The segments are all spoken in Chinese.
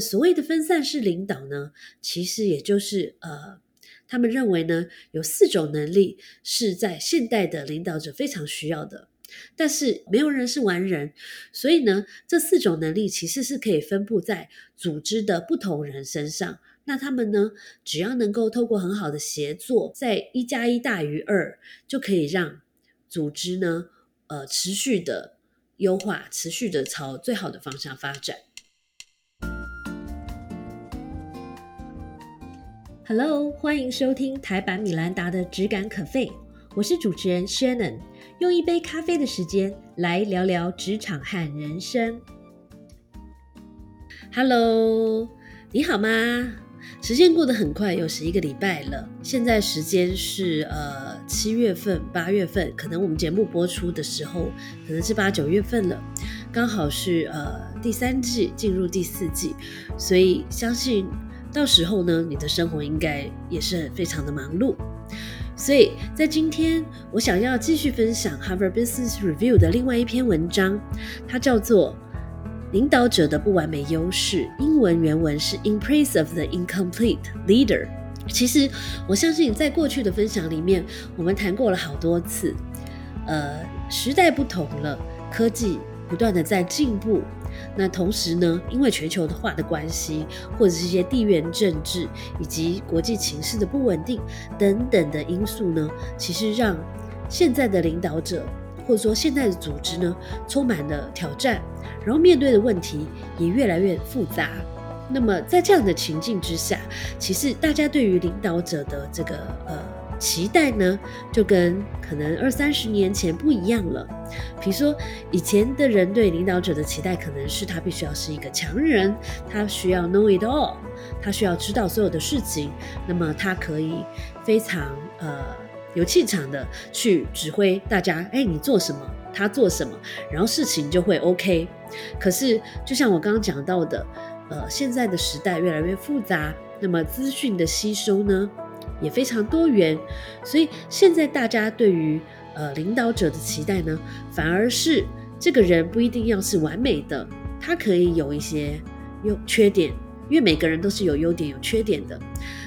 所谓的分散式领导呢，其实也就是呃，他们认为呢，有四种能力是在现代的领导者非常需要的。但是没有人是完人，所以呢，这四种能力其实是可以分布在组织的不同人身上。那他们呢，只要能够透过很好的协作，在一加一大于二，就可以让组织呢，呃，持续的优化，持续的朝最好的方向发展。Hello，欢迎收听台版米兰达的质感可废，我是主持人 Shannon，用一杯咖啡的时间来聊聊职场和人生。Hello，你好吗？时间过得很快，又是一个礼拜了。现在时间是呃七月份、八月份，可能我们节目播出的时候，可能是八九月份了，刚好是呃第三季进入第四季，所以相信。到时候呢，你的生活应该也是非常的忙碌。所以在今天，我想要继续分享 Harvard Business Review 的另外一篇文章，它叫做《领导者的不完美优势》，英文原文是 In Praise of the Incomplete Leader。其实我相信，在过去的分享里面，我们谈过了好多次。呃，时代不同了，科技不断的在进步。那同时呢，因为全球化的关系，或者是一些地缘政治以及国际情势的不稳定等等的因素呢，其实让现在的领导者或者说现在的组织呢，充满了挑战，然后面对的问题也越来越复杂。那么在这样的情境之下，其实大家对于领导者的这个呃。期待呢，就跟可能二三十年前不一样了。比如说，以前的人对领导者的期待，可能是他必须要是一个强人，他需要 know it all，他需要知道所有的事情，那么他可以非常呃有气场的去指挥大家。哎，你做什么，他做什么，然后事情就会 OK。可是，就像我刚刚讲到的，呃，现在的时代越来越复杂，那么资讯的吸收呢？也非常多元，所以现在大家对于呃领导者的期待呢，反而是这个人不一定要是完美的，他可以有一些优缺点，因为每个人都是有优点有缺点的。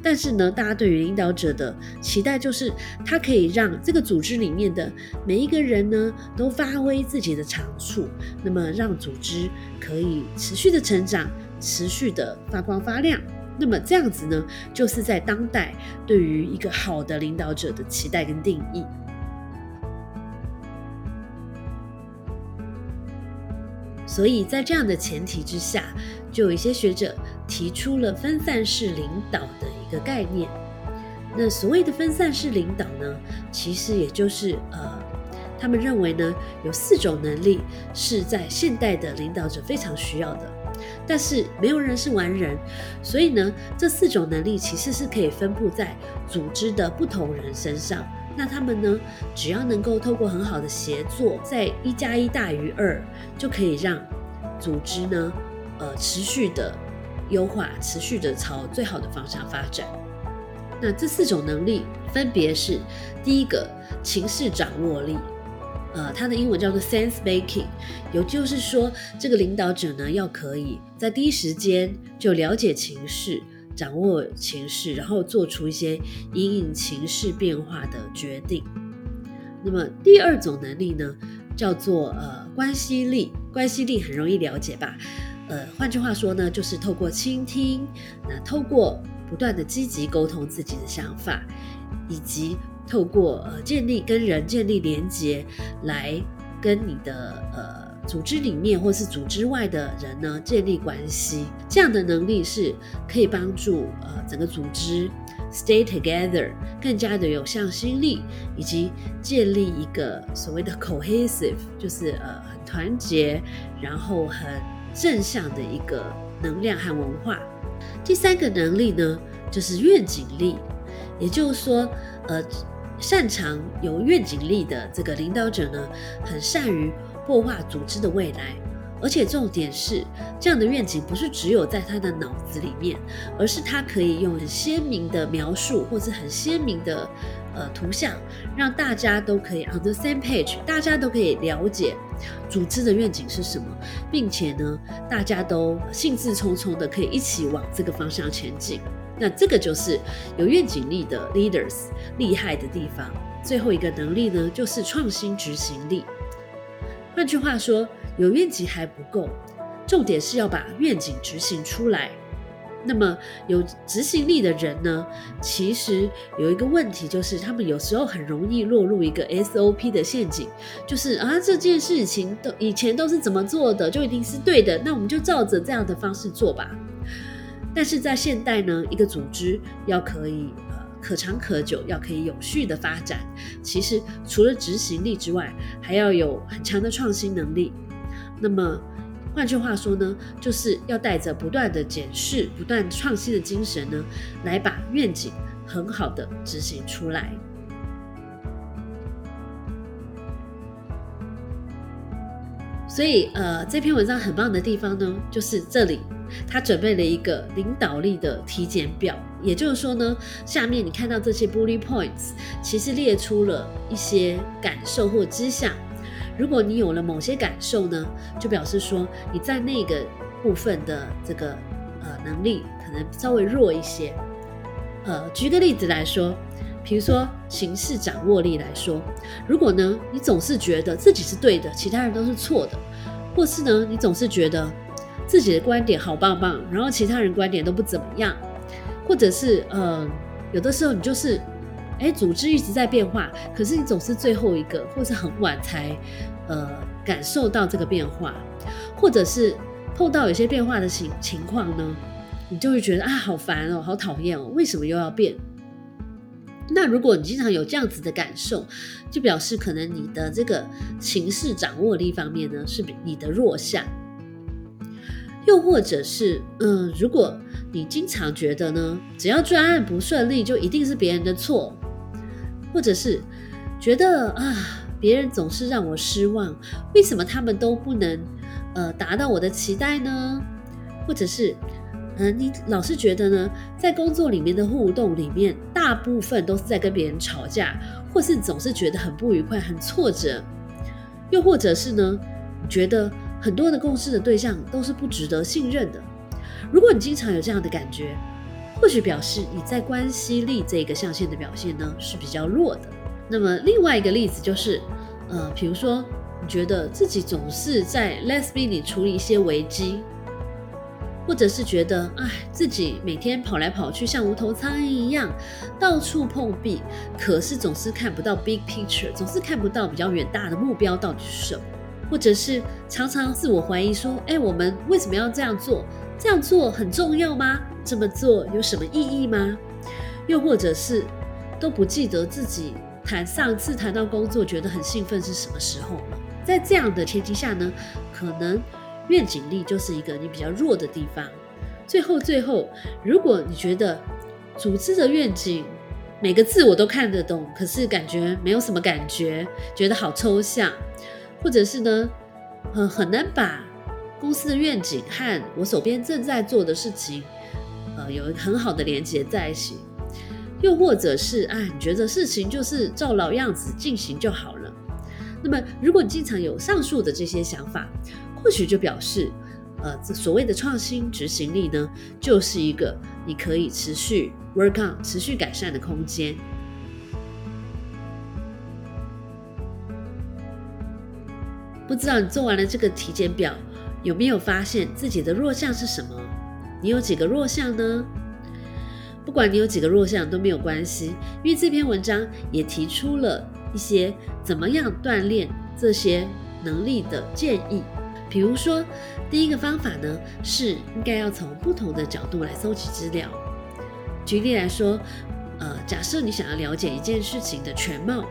但是呢，大家对于领导者的期待就是他可以让这个组织里面的每一个人呢都发挥自己的长处，那么让组织可以持续的成长，持续的发光发亮。那么这样子呢，就是在当代对于一个好的领导者的期待跟定义。所以在这样的前提之下，就有一些学者提出了分散式领导的一个概念。那所谓的分散式领导呢，其实也就是呃，他们认为呢，有四种能力是在现代的领导者非常需要的。但是没有人是完人，所以呢，这四种能力其实是可以分布在组织的不同人身上。那他们呢，只要能够透过很好的协作，在一加一大于二，就可以让组织呢，呃，持续的优化，持续的朝最好的方向发展。那这四种能力分别是：第一个，情势掌握力。呃，它的英文叫做 sense making，也就是说，这个领导者呢，要可以在第一时间就了解情势，掌握情势，然后做出一些引领情势变化的决定。那么第二种能力呢，叫做呃关系力，关系力很容易了解吧？呃，换句话说呢，就是透过倾听，那透过不断的积极沟通自己的想法，以及。透过呃建立跟人建立连接，来跟你的呃组织里面或是组织外的人呢建立关系，这样的能力是可以帮助呃整个组织 stay together 更加的有向心力，以及建立一个所谓的 cohesive，就是呃很团结，然后很正向的一个能量和文化。第三个能力呢，就是愿景力，也就是说呃。擅长有愿景力的这个领导者呢，很善于破化组织的未来，而且重点是，这样的愿景不是只有在他的脑子里面，而是他可以用很鲜明的描述，或是很鲜明的呃图像，让大家都可以 on the same page，大家都可以了解组织的愿景是什么，并且呢，大家都兴致冲冲的可以一起往这个方向前进。那这个就是有愿景力的 leaders 厉害的地方。最后一个能力呢，就是创新执行力。换句话说，有愿景还不够，重点是要把愿景执行出来。那么有执行力的人呢，其实有一个问题，就是他们有时候很容易落入一个 SOP 的陷阱，就是啊这件事情都以前都是怎么做的，就一定是对的，那我们就照着这样的方式做吧。但是在现代呢，一个组织要可以呃可长可久，要可以有序的发展，其实除了执行力之外，还要有很强的创新能力。那么，换句话说呢，就是要带着不断的检视、不断创新的精神呢，来把愿景很好的执行出来。所以，呃，这篇文章很棒的地方呢，就是这里他准备了一个领导力的体检表，也就是说呢，下面你看到这些 bullet points，其实列出了一些感受或迹象。如果你有了某些感受呢，就表示说你在那个部分的这个呃能力可能稍微弱一些。呃，举个例子来说，比如说形式掌握力来说，如果呢你总是觉得自己是对的，其他人都是错的，或是呢你总是觉得自己的观点好棒棒，然后其他人观点都不怎么样，或者是呃有的时候你就是。哎，组织一直在变化，可是你总是最后一个，或是很晚才，呃，感受到这个变化，或者是碰到有些变化的情情况呢，你就会觉得啊，好烦哦，好讨厌哦，为什么又要变？那如果你经常有这样子的感受，就表示可能你的这个情势掌握力方面呢，是你的弱项。又或者是，嗯，如果你经常觉得呢，只要专案不顺利，就一定是别人的错。或者是觉得啊，别人总是让我失望，为什么他们都不能呃达到我的期待呢？或者是嗯，你老是觉得呢，在工作里面的互动里面，大部分都是在跟别人吵架，或是总是觉得很不愉快、很挫折。又或者是呢，觉得很多的共事的对象都是不值得信任的。如果你经常有这样的感觉，或许表示你在关系力这个象限的表现呢是比较弱的。那么另外一个例子就是，呃，比如说你觉得自己总是在 last minute 处理一些危机，或者是觉得哎自己每天跑来跑去像无头苍蝇一样到处碰壁，可是总是看不到 big picture，总是看不到比较远大的目标到底是什么，或者是常常自我怀疑说，哎，我们为什么要这样做？这样做很重要吗？这么做有什么意义吗？又或者是都不记得自己谈上次谈到工作觉得很兴奋是什么时候了？在这样的前提下呢，可能愿景力就是一个你比较弱的地方。最后，最后，如果你觉得组织的愿景每个字我都看得懂，可是感觉没有什么感觉，觉得好抽象，或者是呢，很很难把。公司的愿景和我手边正在做的事情，呃，有很好的连接在一起。又或者是啊，你觉得事情就是照老样子进行就好了。那么，如果你经常有上述的这些想法，或许就表示，呃，所谓的创新执行力呢，就是一个你可以持续 work on、持续改善的空间。不知道你做完了这个体检表。有没有发现自己的弱项是什么？你有几个弱项呢？不管你有几个弱项都没有关系，因为这篇文章也提出了一些怎么样锻炼这些能力的建议。比如说，第一个方法呢是应该要从不同的角度来搜集资料。举例来说，呃，假设你想要了解一件事情的全貌，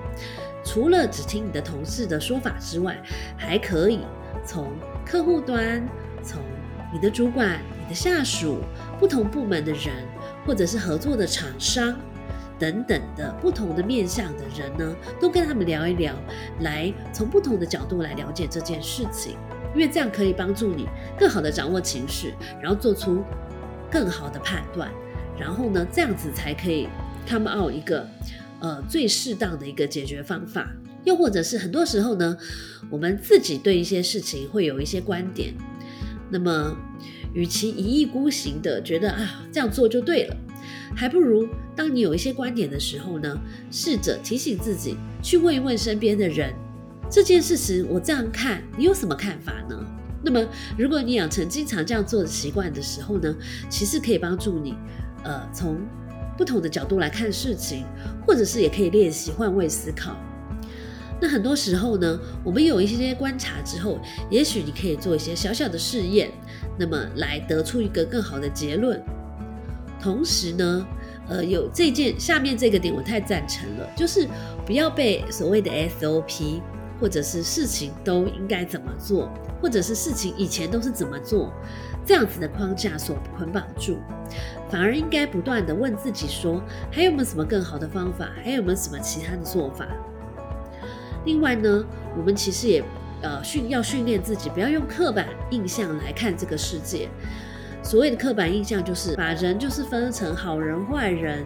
除了只听你的同事的说法之外，还可以从客户端从你的主管、你的下属、不同部门的人，或者是合作的厂商等等的不同的面向的人呢，都跟他们聊一聊，来从不同的角度来了解这件事情。因为这样可以帮助你更好的掌握情绪，然后做出更好的判断，然后呢，这样子才可以 come out 一个呃最适当的一个解决方法。又或者是很多时候呢，我们自己对一些事情会有一些观点，那么与其一意孤行的觉得啊这样做就对了，还不如当你有一些观点的时候呢，试着提醒自己去问一问身边的人，这件事情我这样看，你有什么看法呢？那么如果你养成经常这样做的习惯的时候呢，其实可以帮助你，呃，从不同的角度来看事情，或者是也可以练习换位思考。那很多时候呢，我们有一些观察之后，也许你可以做一些小小的试验，那么来得出一个更好的结论。同时呢，呃，有这件下面这个点我太赞成了，就是不要被所谓的 SOP 或者是事情都应该怎么做，或者是事情以前都是怎么做这样子的框架所捆绑住，反而应该不断的问自己说，还有没有什么更好的方法，还有没有什么其他的做法。另外呢，我们其实也呃训要训练自己，不要用刻板印象来看这个世界。所谓的刻板印象，就是把人就是分成好人坏人，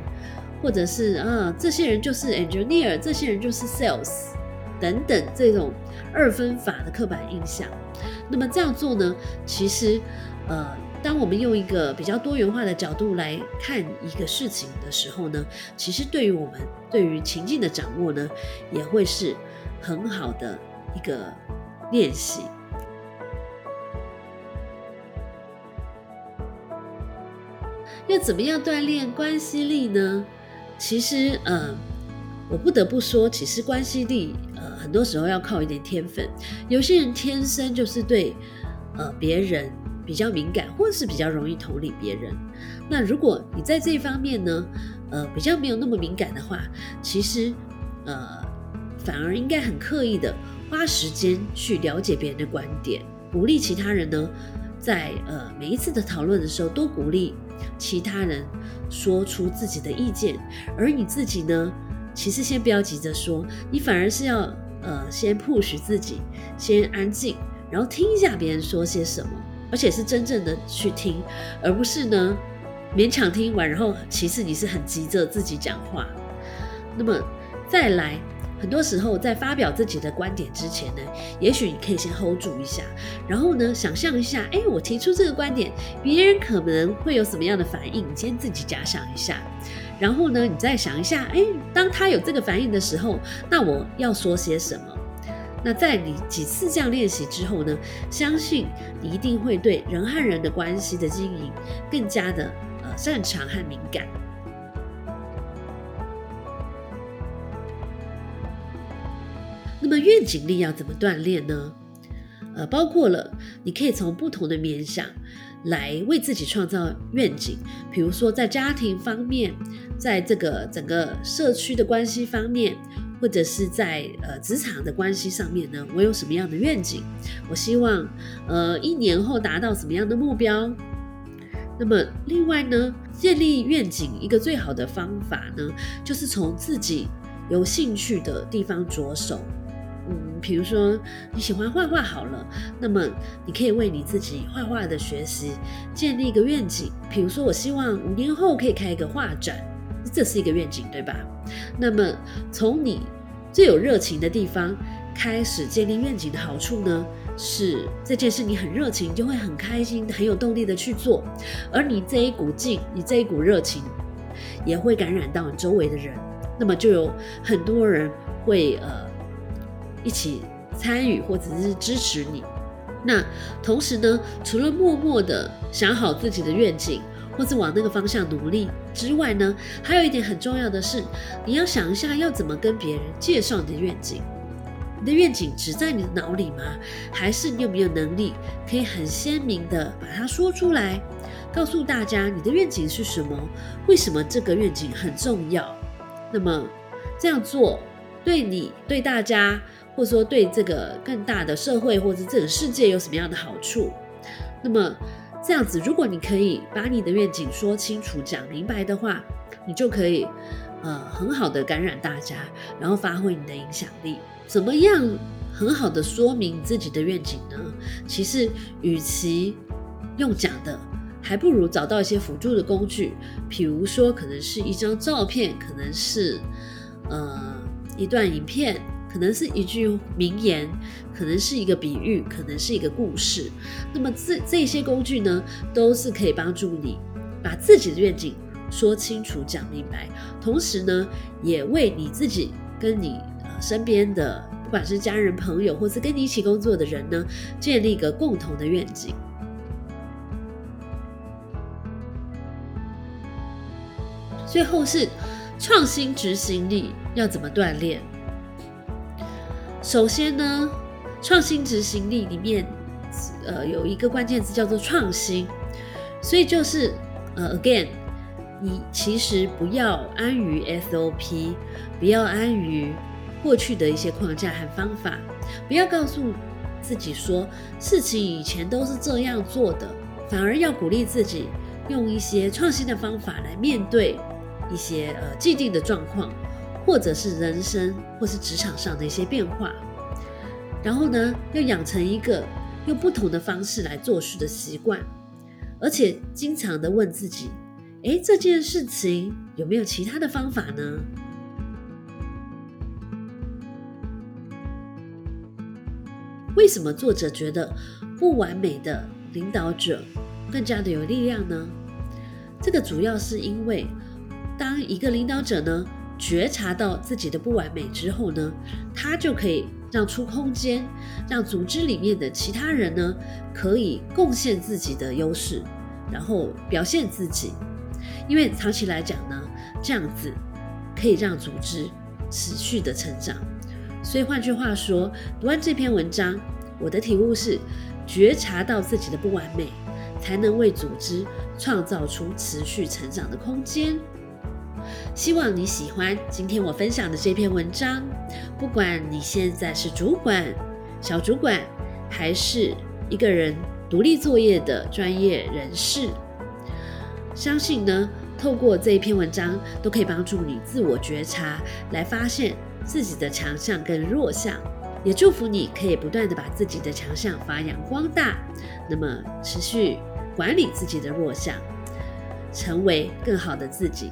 或者是啊这些人就是 engineer，这些人就是 sales 等等这种二分法的刻板印象。那么这样做呢，其实呃，当我们用一个比较多元化的角度来看一个事情的时候呢，其实对于我们对于情境的掌握呢，也会是。很好的一个练习。要怎么样锻炼关系力呢？其实，呃，我不得不说，其实关系力，呃，很多时候要靠一点天分。有些人天生就是对，呃，别人比较敏感，或是比较容易同理别人。那如果你在这一方面呢，呃，比较没有那么敏感的话，其实，呃。反而应该很刻意的花时间去了解别人的观点，鼓励其他人呢，在呃每一次的讨论的时候，多鼓励其他人说出自己的意见，而你自己呢，其实先不要急着说，你反而是要呃先 push 自己，先安静，然后听一下别人说些什么，而且是真正的去听，而不是呢勉强听完，然后其实你是很急着自己讲话，那么再来。很多时候，在发表自己的观点之前呢，也许你可以先 hold 住一下，然后呢，想象一下，哎，我提出这个观点，别人可能会有什么样的反应？你先自己假想一下，然后呢，你再想一下，哎，当他有这个反应的时候，那我要说些什么？那在你几次这样练习之后呢，相信你一定会对人和人的关系的经营更加的呃擅长和敏感。那么愿景力要怎么锻炼呢？呃，包括了你可以从不同的面向来为自己创造愿景，比如说在家庭方面，在这个整个社区的关系方面，或者是在呃职场的关系上面呢，我有什么样的愿景？我希望呃一年后达到什么样的目标？那么另外呢，建立愿景一个最好的方法呢，就是从自己有兴趣的地方着手。嗯，比如说你喜欢画画好了，那么你可以为你自己画画的学习建立一个愿景。比如说，我希望五年后可以开一个画展，这是一个愿景，对吧？那么从你最有热情的地方开始建立愿景的好处呢，是这件事你很热情，就会很开心、很有动力的去做，而你这一股劲，你这一股热情也会感染到你周围的人，那么就有很多人会呃。一起参与或者是支持你。那同时呢，除了默默的想好自己的愿景，或是往那个方向努力之外呢，还有一点很重要的是，你要想一下要怎么跟别人介绍你的愿景。你的愿景只在你的脑里吗？还是你有没有能力可以很鲜明的把它说出来，告诉大家你的愿景是什么？为什么这个愿景很重要？那么这样做对你对大家。或者说对这个更大的社会或者这个世界有什么样的好处？那么这样子，如果你可以把你的愿景说清楚、讲明白的话，你就可以呃很好的感染大家，然后发挥你的影响力。怎么样很好的说明自己的愿景呢？其实，与其用讲的，还不如找到一些辅助的工具，比如说，可能是一张照片，可能是呃一段影片，可能是一句名言，可能是一个比喻，可能是一个故事。那么这这些工具呢，都是可以帮助你把自己的愿景说清楚、讲明白，同时呢，也为你自己跟你身边的。不管是家人、朋友，或是跟你一起工作的人呢，建立一个共同的愿景。最后是创新执行力要怎么锻炼？首先呢，创新执行力里面，呃，有一个关键词叫做创新，所以就是呃，again，你其实不要安于 SOP，不要安于。过去的一些框架和方法，不要告诉自己说事情以前都是这样做的，反而要鼓励自己用一些创新的方法来面对一些呃既定的状况，或者是人生或是职场上的一些变化。然后呢，要养成一个用不同的方式来做事的习惯，而且经常的问自己：诶，这件事情有没有其他的方法呢？为什么作者觉得不完美的领导者更加的有力量呢？这个主要是因为，当一个领导者呢觉察到自己的不完美之后呢，他就可以让出空间，让组织里面的其他人呢可以贡献自己的优势，然后表现自己。因为长期来讲呢，这样子可以让组织持续的成长。所以换句话说，读完这篇文章，我的体悟是：觉察到自己的不完美，才能为组织创造出持续成长的空间。希望你喜欢今天我分享的这篇文章。不管你现在是主管、小主管，还是一个人独立作业的专业人士，相信呢，透过这一篇文章，都可以帮助你自我觉察，来发现。自己的强项跟弱项，也祝福你可以不断的把自己的强项发扬光大，那么持续管理自己的弱项，成为更好的自己。